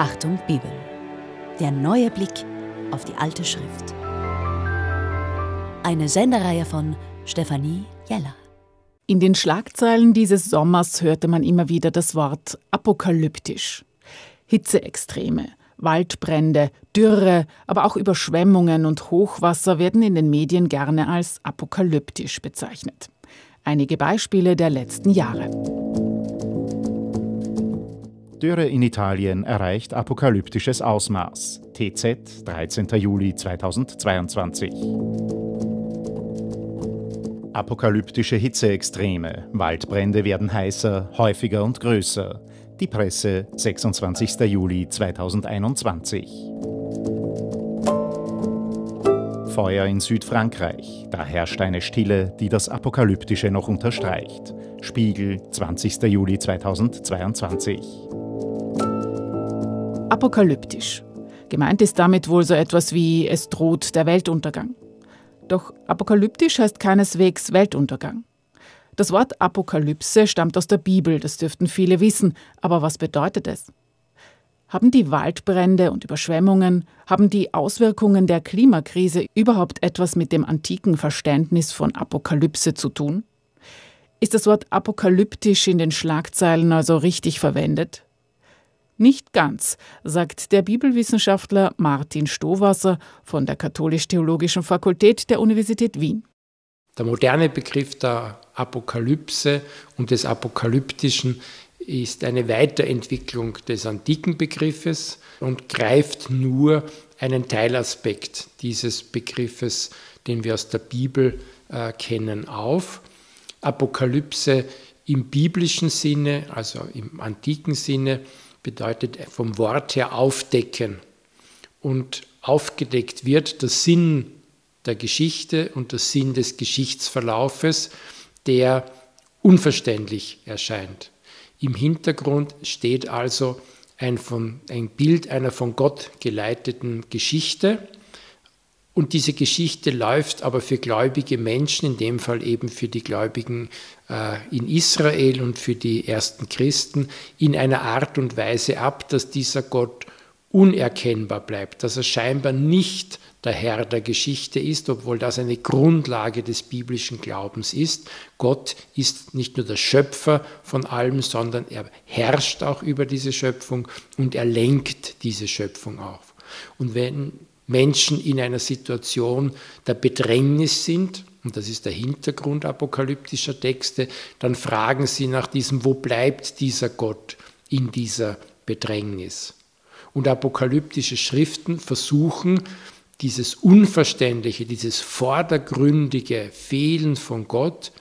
Achtung Bibel. Der neue Blick auf die alte Schrift. Eine Sendereihe von Stefanie Jeller. In den Schlagzeilen dieses Sommers hörte man immer wieder das Wort apokalyptisch. Hitzeextreme, Waldbrände, Dürre, aber auch Überschwemmungen und Hochwasser werden in den Medien gerne als apokalyptisch bezeichnet. Einige Beispiele der letzten Jahre. Dürre in Italien erreicht apokalyptisches Ausmaß. TZ, 13. Juli 2022. Apokalyptische Hitzeextreme. Waldbrände werden heißer, häufiger und größer. Die Presse, 26. Juli 2021. Feuer in Südfrankreich. Da herrscht eine Stille, die das Apokalyptische noch unterstreicht. Spiegel, 20. Juli 2022. Apokalyptisch. Gemeint ist damit wohl so etwas wie es droht der Weltuntergang. Doch apokalyptisch heißt keineswegs Weltuntergang. Das Wort Apokalypse stammt aus der Bibel, das dürften viele wissen, aber was bedeutet es? Haben die Waldbrände und Überschwemmungen, haben die Auswirkungen der Klimakrise überhaupt etwas mit dem antiken Verständnis von Apokalypse zu tun? Ist das Wort apokalyptisch in den Schlagzeilen also richtig verwendet? Nicht ganz, sagt der Bibelwissenschaftler Martin Stowasser von der Katholisch-Theologischen Fakultät der Universität Wien. Der moderne Begriff der Apokalypse und des Apokalyptischen ist eine Weiterentwicklung des antiken Begriffes und greift nur einen Teilaspekt dieses Begriffes, den wir aus der Bibel äh, kennen, auf. Apokalypse im biblischen Sinne, also im antiken Sinne, bedeutet vom Wort her aufdecken. Und aufgedeckt wird der Sinn der Geschichte und der Sinn des Geschichtsverlaufes, der unverständlich erscheint. Im Hintergrund steht also ein, von, ein Bild einer von Gott geleiteten Geschichte, und diese Geschichte läuft aber für gläubige Menschen, in dem Fall eben für die Gläubigen äh, in Israel und für die ersten Christen, in einer Art und Weise ab, dass dieser Gott unerkennbar bleibt, dass er scheinbar nicht der Herr der Geschichte ist, obwohl das eine Grundlage des biblischen Glaubens ist. Gott ist nicht nur der Schöpfer von allem, sondern er herrscht auch über diese Schöpfung und er lenkt diese Schöpfung auf. Und wenn Menschen in einer Situation der Bedrängnis sind, und das ist der Hintergrund apokalyptischer Texte, dann fragen sie nach diesem, wo bleibt dieser Gott in dieser Bedrängnis? Und apokalyptische Schriften versuchen, dieses Unverständliche, dieses vordergründige Fehlen von Gott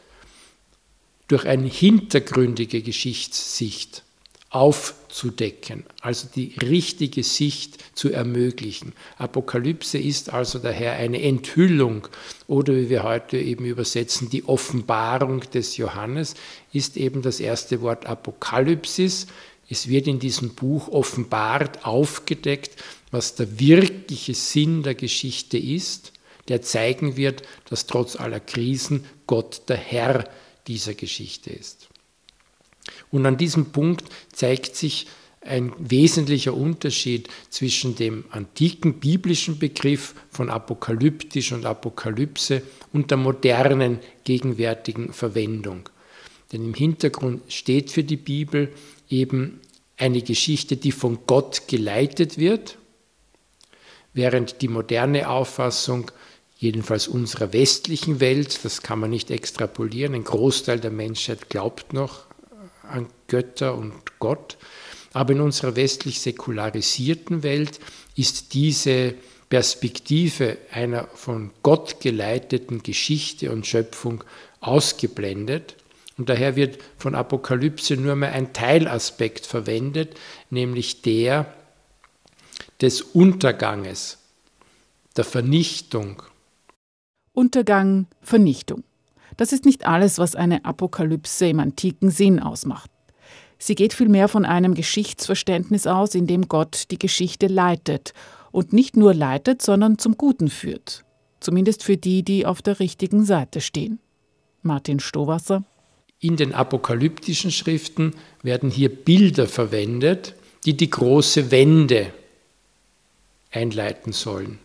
durch eine hintergründige Geschichtssicht aufzudecken, also die richtige Sicht zu ermöglichen. Apokalypse ist also daher eine Enthüllung oder wie wir heute eben übersetzen, die Offenbarung des Johannes ist eben das erste Wort Apokalypsis. Es wird in diesem Buch offenbart, aufgedeckt, was der wirkliche Sinn der Geschichte ist, der zeigen wird, dass trotz aller Krisen Gott der Herr dieser Geschichte ist. Und an diesem Punkt zeigt sich ein wesentlicher Unterschied zwischen dem antiken biblischen Begriff von apokalyptisch und Apokalypse und der modernen gegenwärtigen Verwendung. Denn im Hintergrund steht für die Bibel eben eine Geschichte, die von Gott geleitet wird, während die moderne Auffassung, jedenfalls unserer westlichen Welt, das kann man nicht extrapolieren, ein Großteil der Menschheit glaubt noch an Götter und Gott. Aber in unserer westlich säkularisierten Welt ist diese Perspektive einer von Gott geleiteten Geschichte und Schöpfung ausgeblendet. Und daher wird von Apokalypse nur mehr ein Teilaspekt verwendet, nämlich der des Unterganges, der Vernichtung. Untergang, Vernichtung. Das ist nicht alles, was eine Apokalypse im antiken Sinn ausmacht. Sie geht vielmehr von einem Geschichtsverständnis aus, in dem Gott die Geschichte leitet und nicht nur leitet, sondern zum Guten führt. Zumindest für die, die auf der richtigen Seite stehen. Martin Stowasser. In den apokalyptischen Schriften werden hier Bilder verwendet, die die große Wende einleiten sollen,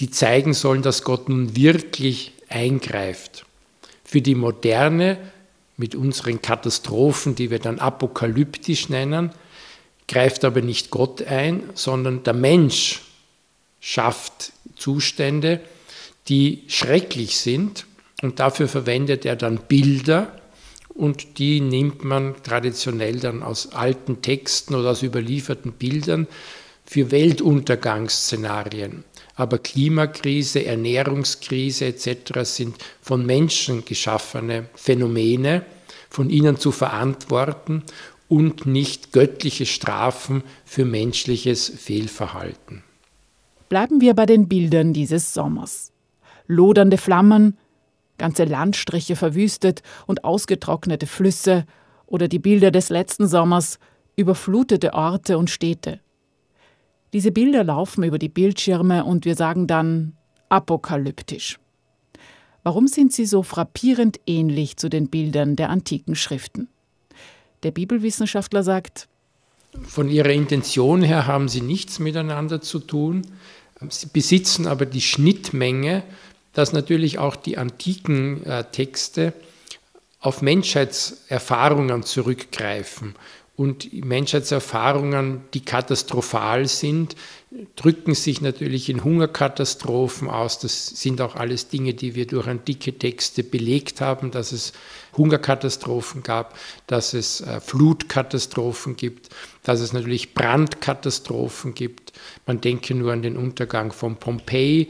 die zeigen sollen, dass Gott nun wirklich eingreift. Für die Moderne, mit unseren Katastrophen, die wir dann apokalyptisch nennen, greift aber nicht Gott ein, sondern der Mensch schafft Zustände, die schrecklich sind und dafür verwendet er dann Bilder und die nimmt man traditionell dann aus alten Texten oder aus überlieferten Bildern für Weltuntergangsszenarien. Aber Klimakrise, Ernährungskrise etc. sind von Menschen geschaffene Phänomene, von ihnen zu verantworten und nicht göttliche Strafen für menschliches Fehlverhalten. Bleiben wir bei den Bildern dieses Sommers. Lodernde Flammen, ganze Landstriche verwüstet und ausgetrocknete Flüsse oder die Bilder des letzten Sommers, überflutete Orte und Städte. Diese Bilder laufen über die Bildschirme und wir sagen dann apokalyptisch. Warum sind sie so frappierend ähnlich zu den Bildern der antiken Schriften? Der Bibelwissenschaftler sagt, von ihrer Intention her haben sie nichts miteinander zu tun. Sie besitzen aber die Schnittmenge, dass natürlich auch die antiken äh, Texte auf Menschheitserfahrungen zurückgreifen und Menschheitserfahrungen, die katastrophal sind, drücken sich natürlich in Hungerkatastrophen aus. Das sind auch alles Dinge, die wir durch antike Texte belegt haben, dass es Hungerkatastrophen gab, dass es äh, Flutkatastrophen gibt, dass es natürlich Brandkatastrophen gibt. Man denke nur an den Untergang von Pompeji.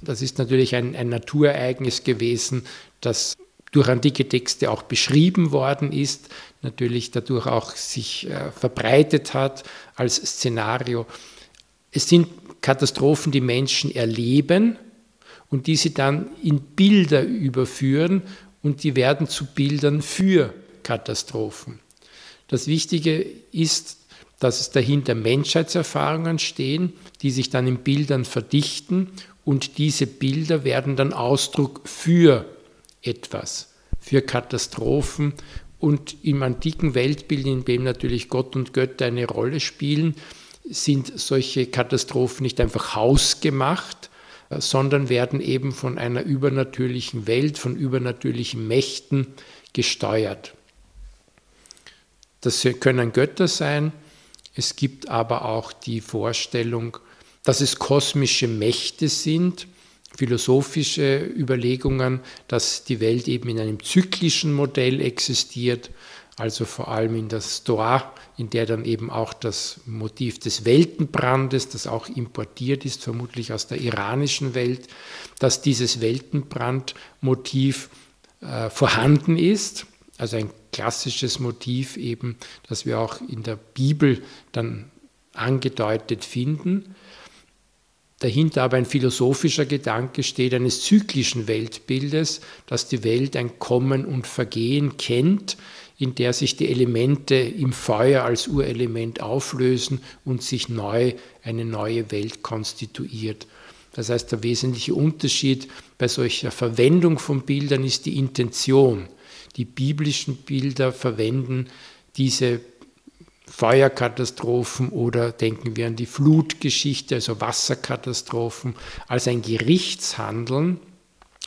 Das ist natürlich ein, ein Naturereignis gewesen, das durch antike Texte auch beschrieben worden ist, natürlich dadurch auch sich äh, verbreitet hat als Szenario. Es sind Katastrophen, die Menschen erleben und die sie dann in Bilder überführen und die werden zu Bildern für Katastrophen. Das Wichtige ist, dass es dahinter Menschheitserfahrungen stehen, die sich dann in Bildern verdichten und diese Bilder werden dann Ausdruck für etwas, für Katastrophen und im antiken Weltbild, in dem natürlich Gott und Götter eine Rolle spielen, sind solche Katastrophen nicht einfach hausgemacht, sondern werden eben von einer übernatürlichen Welt, von übernatürlichen Mächten gesteuert. Das können Götter sein. Es gibt aber auch die Vorstellung, dass es kosmische Mächte sind, philosophische Überlegungen, dass die Welt eben in einem zyklischen Modell existiert, also vor allem in der Stoa, in der dann eben auch das Motiv des Weltenbrandes, das auch importiert ist, vermutlich aus der iranischen Welt, dass dieses Weltenbrandmotiv äh, vorhanden ist, also ein klassisches Motiv eben, das wir auch in der Bibel dann angedeutet finden dahinter aber ein philosophischer Gedanke steht eines zyklischen Weltbildes, dass die Welt ein Kommen und Vergehen kennt, in der sich die Elemente im Feuer als Urelement auflösen und sich neu eine neue Welt konstituiert. Das heißt, der wesentliche Unterschied bei solcher Verwendung von Bildern ist die Intention. Die biblischen Bilder verwenden diese Feuerkatastrophen oder denken wir an die Flutgeschichte, also Wasserkatastrophen, als ein Gerichtshandeln,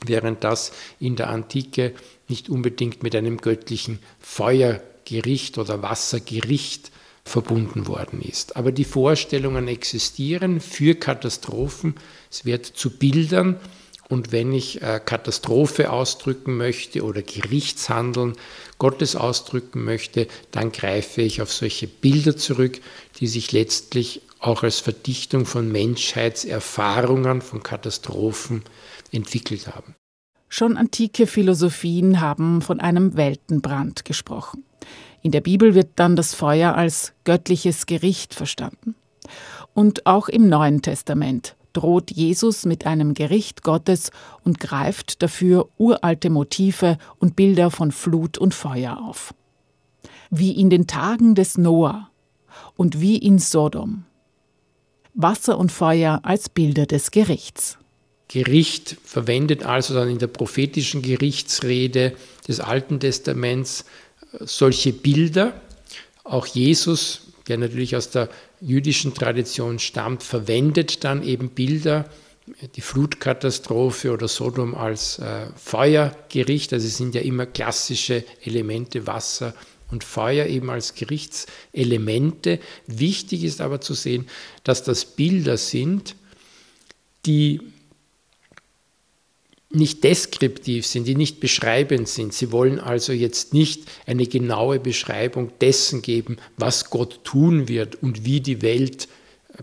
während das in der Antike nicht unbedingt mit einem göttlichen Feuergericht oder Wassergericht verbunden worden ist. Aber die Vorstellungen existieren für Katastrophen. Es wird zu Bildern und wenn ich äh, Katastrophe ausdrücken möchte oder Gerichtshandeln Gottes ausdrücken möchte, dann greife ich auf solche Bilder zurück, die sich letztlich auch als Verdichtung von Menschheitserfahrungen, von Katastrophen entwickelt haben. Schon antike Philosophien haben von einem Weltenbrand gesprochen. In der Bibel wird dann das Feuer als göttliches Gericht verstanden. Und auch im Neuen Testament droht Jesus mit einem Gericht Gottes und greift dafür uralte Motive und Bilder von Flut und Feuer auf. Wie in den Tagen des Noah und wie in Sodom. Wasser und Feuer als Bilder des Gerichts. Gericht verwendet also dann in der prophetischen Gerichtsrede des Alten Testaments äh, solche Bilder. Auch Jesus der natürlich aus der jüdischen Tradition stammt, verwendet dann eben Bilder, die Flutkatastrophe oder Sodom als äh, Feuergericht. Also es sind ja immer klassische Elemente, Wasser und Feuer eben als Gerichtselemente. Wichtig ist aber zu sehen, dass das Bilder sind, die nicht deskriptiv sind, die nicht beschreibend sind. Sie wollen also jetzt nicht eine genaue Beschreibung dessen geben, was Gott tun wird und wie die Welt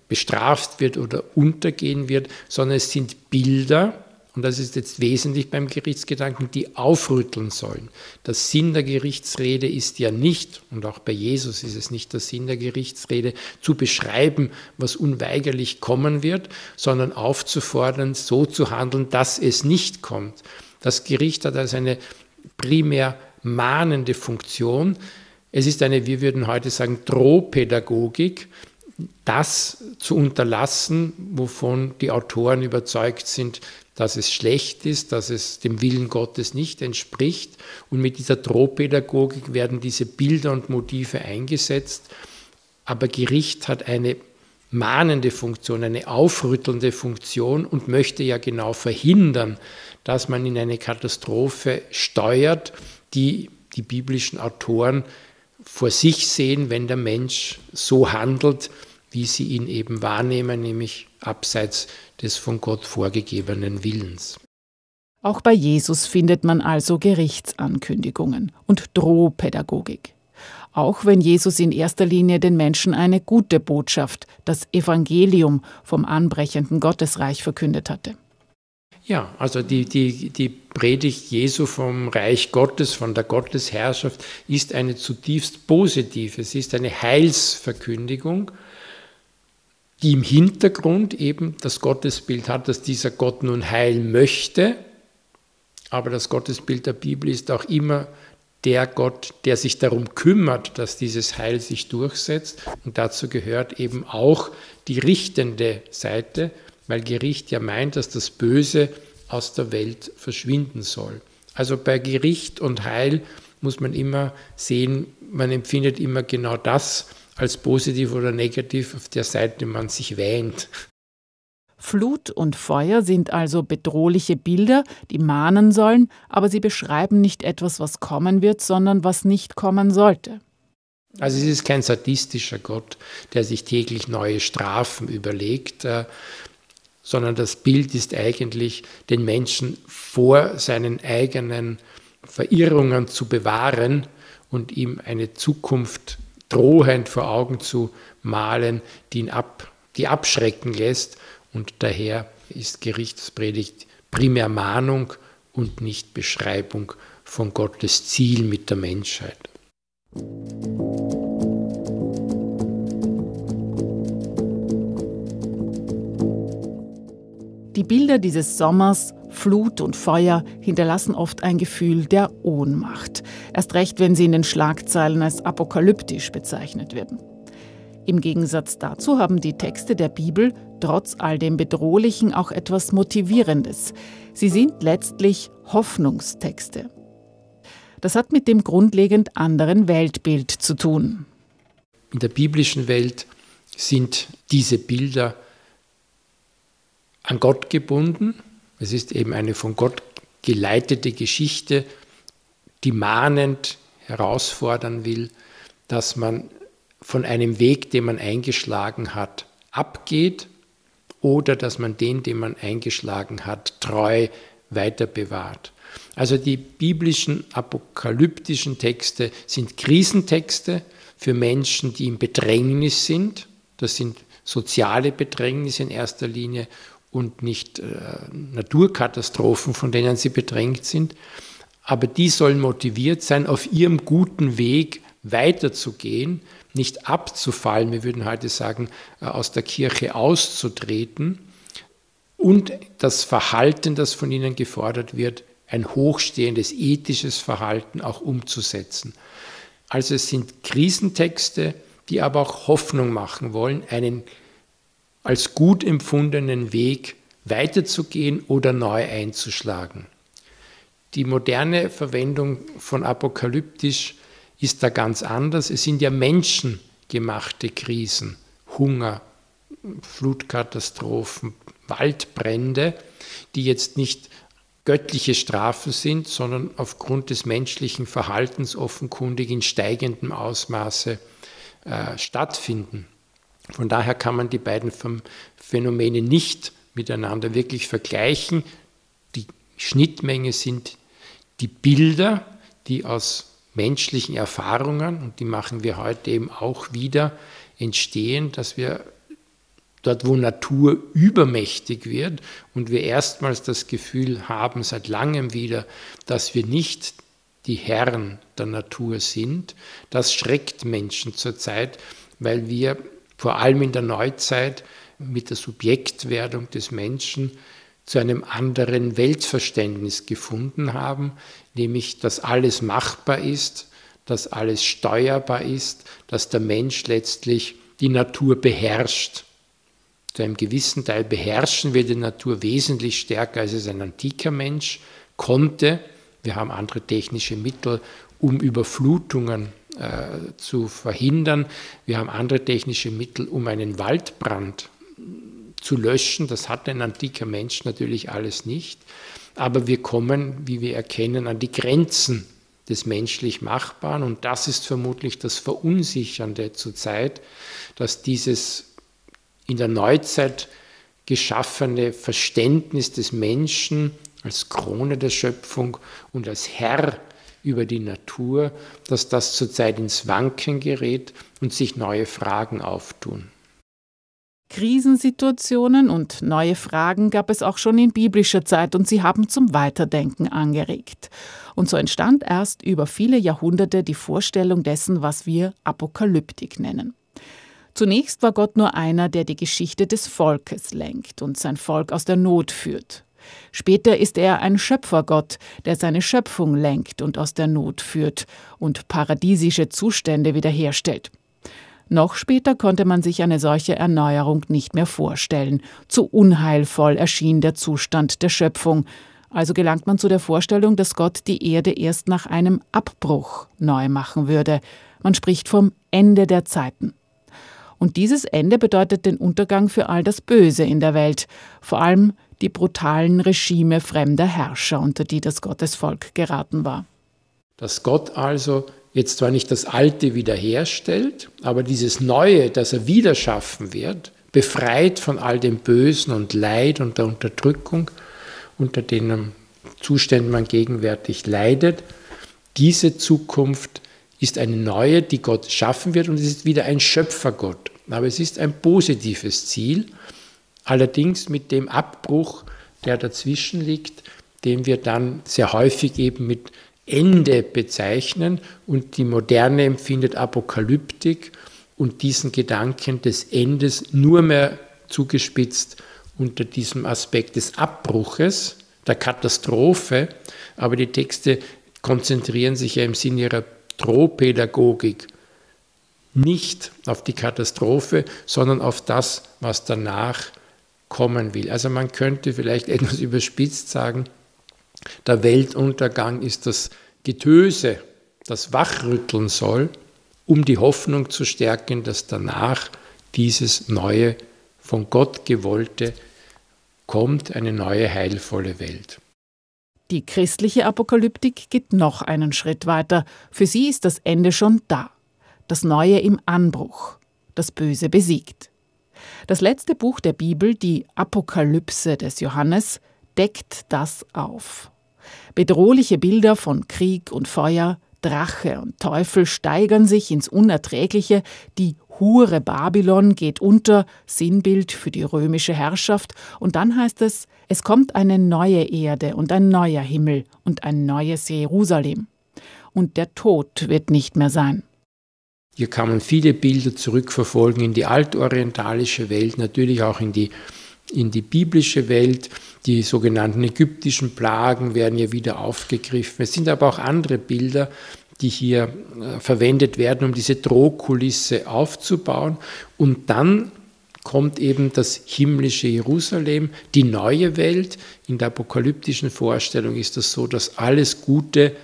bestraft wird oder untergehen wird, sondern es sind Bilder, und das ist jetzt wesentlich beim Gerichtsgedanken, die aufrütteln sollen. Der Sinn der Gerichtsrede ist ja nicht, und auch bei Jesus ist es nicht der Sinn der Gerichtsrede, zu beschreiben, was unweigerlich kommen wird, sondern aufzufordern, so zu handeln, dass es nicht kommt. Das Gericht hat also eine primär mahnende Funktion. Es ist eine, wir würden heute sagen, Drohpädagogik, das zu unterlassen, wovon die Autoren überzeugt sind, dass es schlecht ist, dass es dem Willen Gottes nicht entspricht. Und mit dieser Drohpädagogik werden diese Bilder und Motive eingesetzt. Aber Gericht hat eine mahnende Funktion, eine aufrüttelnde Funktion und möchte ja genau verhindern, dass man in eine Katastrophe steuert, die die biblischen Autoren vor sich sehen, wenn der Mensch so handelt, wie sie ihn eben wahrnehmen, nämlich abseits des von Gott vorgegebenen Willens. Auch bei Jesus findet man also Gerichtsankündigungen und Drohpädagogik. Auch wenn Jesus in erster Linie den Menschen eine gute Botschaft, das Evangelium vom anbrechenden Gottesreich verkündet hatte. Ja, also die, die, die Predigt Jesu vom Reich Gottes, von der Gottesherrschaft, ist eine zutiefst positive, es ist eine Heilsverkündigung die im Hintergrund eben das Gottesbild hat, dass dieser Gott nun heilen möchte. Aber das Gottesbild der Bibel ist auch immer der Gott, der sich darum kümmert, dass dieses Heil sich durchsetzt. Und dazu gehört eben auch die richtende Seite, weil Gericht ja meint, dass das Böse aus der Welt verschwinden soll. Also bei Gericht und Heil muss man immer sehen, man empfindet immer genau das, als positiv oder negativ auf der Seite man sich wähnt. Flut und Feuer sind also bedrohliche Bilder, die mahnen sollen, aber sie beschreiben nicht etwas, was kommen wird, sondern was nicht kommen sollte. Also es ist kein sadistischer Gott, der sich täglich neue Strafen überlegt, äh, sondern das Bild ist eigentlich, den Menschen vor seinen eigenen Verirrungen zu bewahren und ihm eine Zukunft drohend vor Augen zu malen, die ihn ab, die abschrecken lässt. Und daher ist Gerichtspredigt primär Mahnung und nicht Beschreibung von Gottes Ziel mit der Menschheit. Die Bilder dieses Sommers Flut und Feuer hinterlassen oft ein Gefühl der Ohnmacht, erst recht, wenn sie in den Schlagzeilen als apokalyptisch bezeichnet werden. Im Gegensatz dazu haben die Texte der Bibel trotz all dem Bedrohlichen auch etwas Motivierendes. Sie sind letztlich Hoffnungstexte. Das hat mit dem grundlegend anderen Weltbild zu tun. In der biblischen Welt sind diese Bilder an Gott gebunden es ist eben eine von Gott geleitete Geschichte, die mahnend herausfordern will, dass man von einem Weg, den man eingeschlagen hat, abgeht oder dass man den, den man eingeschlagen hat, treu weiter bewahrt. Also die biblischen apokalyptischen Texte sind Krisentexte für Menschen, die im Bedrängnis sind. Das sind soziale Bedrängnisse in erster Linie und nicht äh, Naturkatastrophen, von denen sie bedrängt sind. Aber die sollen motiviert sein, auf ihrem guten Weg weiterzugehen, nicht abzufallen, wir würden heute sagen, äh, aus der Kirche auszutreten und das Verhalten, das von ihnen gefordert wird, ein hochstehendes ethisches Verhalten auch umzusetzen. Also es sind Krisentexte, die aber auch Hoffnung machen wollen, einen als gut empfundenen Weg weiterzugehen oder neu einzuschlagen. Die moderne Verwendung von apokalyptisch ist da ganz anders. Es sind ja Menschen, menschgemachte Krisen, Hunger, Flutkatastrophen, Waldbrände, die jetzt nicht göttliche Strafen sind, sondern aufgrund des menschlichen Verhaltens offenkundig in steigendem Ausmaße äh, stattfinden. Von daher kann man die beiden Phänomene nicht miteinander wirklich vergleichen. Die Schnittmenge sind die Bilder, die aus menschlichen Erfahrungen, und die machen wir heute eben auch wieder, entstehen, dass wir dort, wo Natur übermächtig wird und wir erstmals das Gefühl haben, seit langem wieder, dass wir nicht die Herren der Natur sind, das schreckt Menschen zurzeit, weil wir vor allem in der Neuzeit mit der Subjektwerdung des Menschen zu einem anderen Weltverständnis gefunden haben, nämlich dass alles machbar ist, dass alles steuerbar ist, dass der Mensch letztlich die Natur beherrscht. Zu einem gewissen Teil beherrschen wir die Natur wesentlich stärker, als es ein antiker Mensch konnte. Wir haben andere technische Mittel, um Überflutungen äh, zu verhindern. Wir haben andere technische Mittel, um einen Waldbrand zu löschen. Das hat ein antiker Mensch natürlich alles nicht. Aber wir kommen, wie wir erkennen, an die Grenzen des menschlich Machbaren. Und das ist vermutlich das Verunsichernde zurzeit, dass dieses in der Neuzeit geschaffene Verständnis des Menschen als Krone der Schöpfung und als Herr über die Natur, dass das zurzeit ins Wanken gerät und sich neue Fragen auftun. Krisensituationen und neue Fragen gab es auch schon in biblischer Zeit und sie haben zum Weiterdenken angeregt. Und so entstand erst über viele Jahrhunderte die Vorstellung dessen, was wir Apokalyptik nennen. Zunächst war Gott nur einer, der die Geschichte des Volkes lenkt und sein Volk aus der Not führt. Später ist er ein Schöpfergott, der seine Schöpfung lenkt und aus der Not führt und paradiesische Zustände wiederherstellt. Noch später konnte man sich eine solche Erneuerung nicht mehr vorstellen. Zu unheilvoll erschien der Zustand der Schöpfung. Also gelangt man zu der Vorstellung, dass Gott die Erde erst nach einem Abbruch neu machen würde. Man spricht vom Ende der Zeiten. Und dieses Ende bedeutet den Untergang für all das Böse in der Welt, vor allem die brutalen Regime fremder Herrscher, unter die das Gottesvolk geraten war. Dass Gott also jetzt zwar nicht das Alte wiederherstellt, aber dieses Neue, das er wieder schaffen wird, befreit von all dem Bösen und Leid und der Unterdrückung, unter denen Zuständen man gegenwärtig leidet, diese Zukunft ist eine neue, die Gott schaffen wird und es ist wieder ein Schöpfergott. Aber es ist ein positives Ziel Allerdings mit dem Abbruch, der dazwischen liegt, den wir dann sehr häufig eben mit Ende bezeichnen. Und die Moderne empfindet Apokalyptik und diesen Gedanken des Endes nur mehr zugespitzt unter diesem Aspekt des Abbruches, der Katastrophe, aber die Texte konzentrieren sich ja im Sinne ihrer Drohpädagogik nicht auf die Katastrophe, sondern auf das, was danach kommen will. Also man könnte vielleicht etwas überspitzt sagen, der Weltuntergang ist das Getöse, das wachrütteln soll, um die Hoffnung zu stärken, dass danach dieses neue, von Gott gewollte kommt, eine neue heilvolle Welt. Die christliche Apokalyptik geht noch einen Schritt weiter. Für sie ist das Ende schon da, das Neue im Anbruch, das Böse besiegt. Das letzte Buch der Bibel, die Apokalypse des Johannes, deckt das auf. Bedrohliche Bilder von Krieg und Feuer, Drache und Teufel steigern sich ins Unerträgliche, die Hure Babylon geht unter, Sinnbild für die römische Herrschaft, und dann heißt es, es kommt eine neue Erde und ein neuer Himmel und ein neues Jerusalem. Und der Tod wird nicht mehr sein. Hier kann man viele Bilder zurückverfolgen in die altorientalische Welt, natürlich auch in die, in die biblische Welt. Die sogenannten ägyptischen Plagen werden hier wieder aufgegriffen. Es sind aber auch andere Bilder, die hier äh, verwendet werden, um diese Drohkulisse aufzubauen. Und dann kommt eben das himmlische Jerusalem, die neue Welt. In der apokalyptischen Vorstellung ist das so, dass alles Gute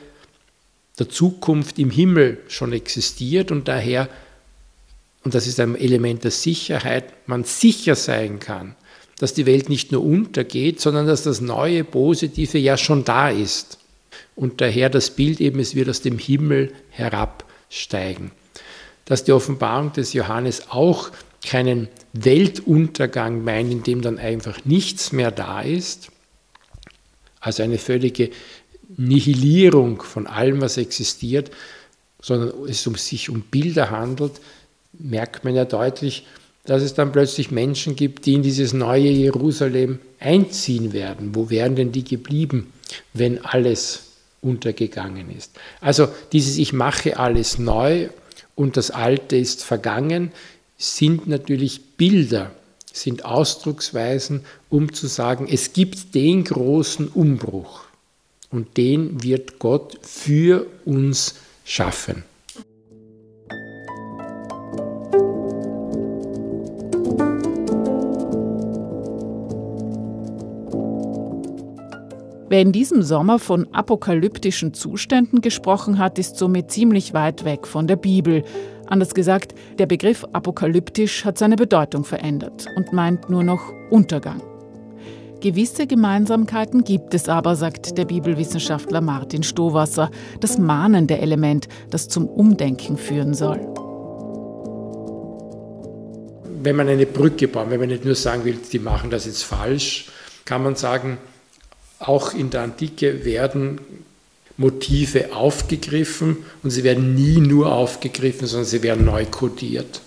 der Zukunft im Himmel schon existiert und daher und das ist ein Element der Sicherheit, man sicher sein kann, dass die Welt nicht nur untergeht, sondern dass das neue Positive ja schon da ist. Und daher das Bild eben, es wird aus dem Himmel herabsteigen. Dass die Offenbarung des Johannes auch keinen Weltuntergang meint, in dem dann einfach nichts mehr da ist, also eine völlige Nihilierung von allem, was existiert, sondern es um sich um Bilder handelt, merkt man ja deutlich, dass es dann plötzlich Menschen gibt, die in dieses neue Jerusalem einziehen werden. Wo wären denn die geblieben, wenn alles untergegangen ist? Also dieses Ich mache alles neu und das Alte ist vergangen, sind natürlich Bilder, sind Ausdrucksweisen, um zu sagen, es gibt den großen Umbruch und den wird Gott für uns schaffen. Wer in diesem Sommer von apokalyptischen Zuständen gesprochen hat, ist somit ziemlich weit weg von der Bibel. Anders gesagt, der Begriff apokalyptisch hat seine Bedeutung verändert und meint nur noch Untergang. Gewisse Gemeinsamkeiten gibt es aber, sagt der Bibelwissenschaftler Martin Stowasser, das mahnende Element, das zum Umdenken führen soll. Wenn man eine Brücke baut, wenn man nicht nur sagen will, die machen das jetzt falsch, kann man sagen, auch in der Antike werden Motive aufgegriffen und sie werden nie nur aufgegriffen, sondern sie werden neu kodiert.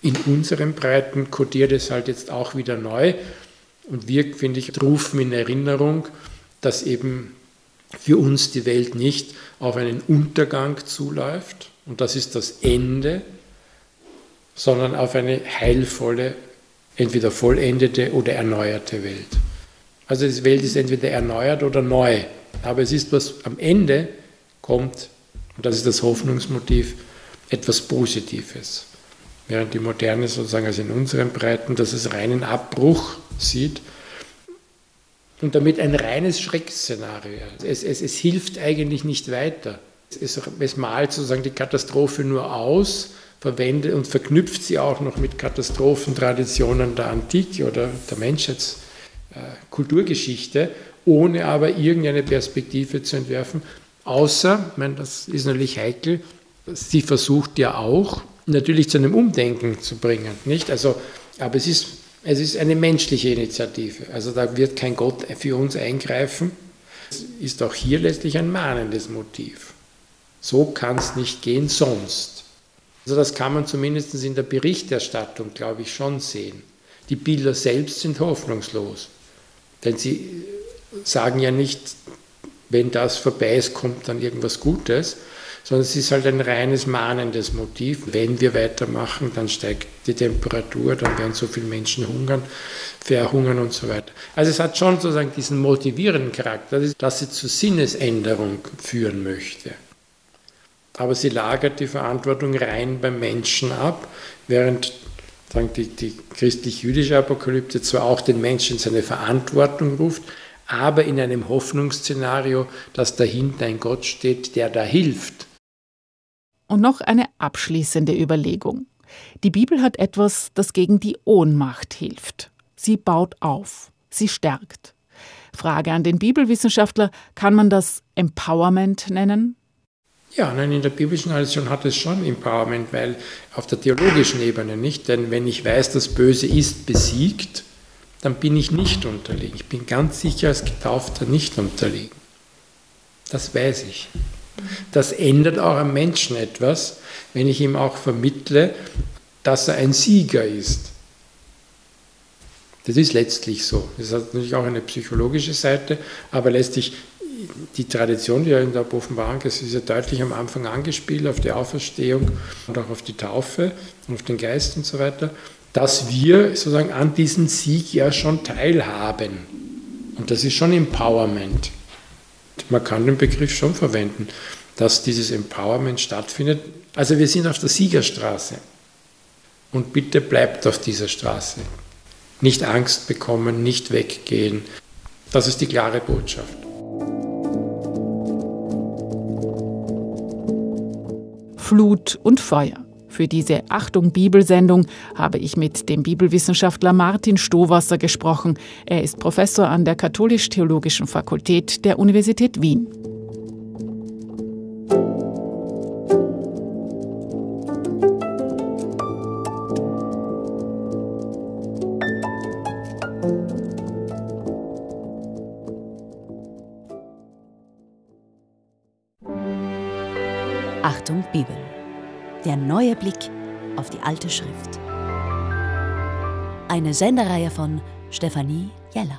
In unseren Breiten kodiert es halt jetzt auch wieder neu und wir, finde ich, rufen in Erinnerung, dass eben für uns die Welt nicht auf einen Untergang zuläuft und das ist das Ende, sondern auf eine heilvolle, entweder vollendete oder erneuerte Welt. Also die Welt ist entweder erneuert oder neu. Aber es ist, was am Ende kommt, und das ist das Hoffnungsmotiv, etwas Positives. Während die Moderne sozusagen also in unseren Breiten, dass es reinen Abbruch sieht und damit ein reines Schreckszenario. Es, es, es hilft eigentlich nicht weiter. Es, es malt sozusagen die Katastrophe nur aus, verwendet und verknüpft sie auch noch mit Katastrophentraditionen der Antike oder der Menschheitskulturgeschichte äh, ohne aber irgendeine Perspektive zu entwerfen. Außer, ich meine, das ist natürlich heikel, sie versucht ja auch, natürlich zu einem Umdenken zu bringen. Nicht? Also, aber es ist, es ist eine menschliche Initiative. Also da wird kein Gott für uns eingreifen. Es ist auch hier letztlich ein mahnendes Motiv. So kann es nicht gehen sonst. Also das kann man zumindest in der Berichterstattung, glaube ich, schon sehen. Die Bilder selbst sind hoffnungslos, denn sie sagen ja nicht, wenn das vorbei ist, kommt dann irgendwas Gutes, sondern es ist halt ein reines mahnendes Motiv. Wenn wir weitermachen, dann steigt die Temperatur, dann werden so viele Menschen hungern, verhungern und so weiter. Also es hat schon sozusagen diesen motivierenden Charakter, dass sie zur Sinnesänderung führen möchte. Aber sie lagert die Verantwortung rein beim Menschen ab, während die, die christlich-jüdische Apokalypse zwar auch den Menschen in seine Verantwortung ruft, aber in einem Hoffnungsszenario, dass dahinter ein Gott steht, der da hilft. Und noch eine abschließende Überlegung. Die Bibel hat etwas, das gegen die Ohnmacht hilft. Sie baut auf, sie stärkt. Frage an den Bibelwissenschaftler, kann man das Empowerment nennen? Ja, nein, in der biblischen Tradition hat es schon Empowerment, weil auf der theologischen Ebene nicht, denn wenn ich weiß, das Böse ist besiegt, dann bin ich nicht unterlegen. Ich bin ganz sicher als Getaufter nicht unterlegen. Das weiß ich. Das ändert auch am Menschen etwas, wenn ich ihm auch vermittle, dass er ein Sieger ist. Das ist letztlich so. Das hat natürlich auch eine psychologische Seite, aber letztlich die Tradition, die ja in der Offenbarung ist, ist ja deutlich am Anfang angespielt auf die Auferstehung und auch auf die Taufe und auf den Geist und so weiter dass wir sozusagen an diesem Sieg ja schon teilhaben. Und das ist schon Empowerment. Man kann den Begriff schon verwenden, dass dieses Empowerment stattfindet. Also wir sind auf der Siegerstraße. Und bitte bleibt auf dieser Straße. Nicht Angst bekommen, nicht weggehen. Das ist die klare Botschaft. Flut und Feuer. Für diese Achtung Bibelsendung habe ich mit dem Bibelwissenschaftler Martin Stowasser gesprochen. Er ist Professor an der Katholisch-Theologischen Fakultät der Universität Wien. Der neue Blick auf die alte Schrift. Eine Sendereihe von Stefanie Jeller.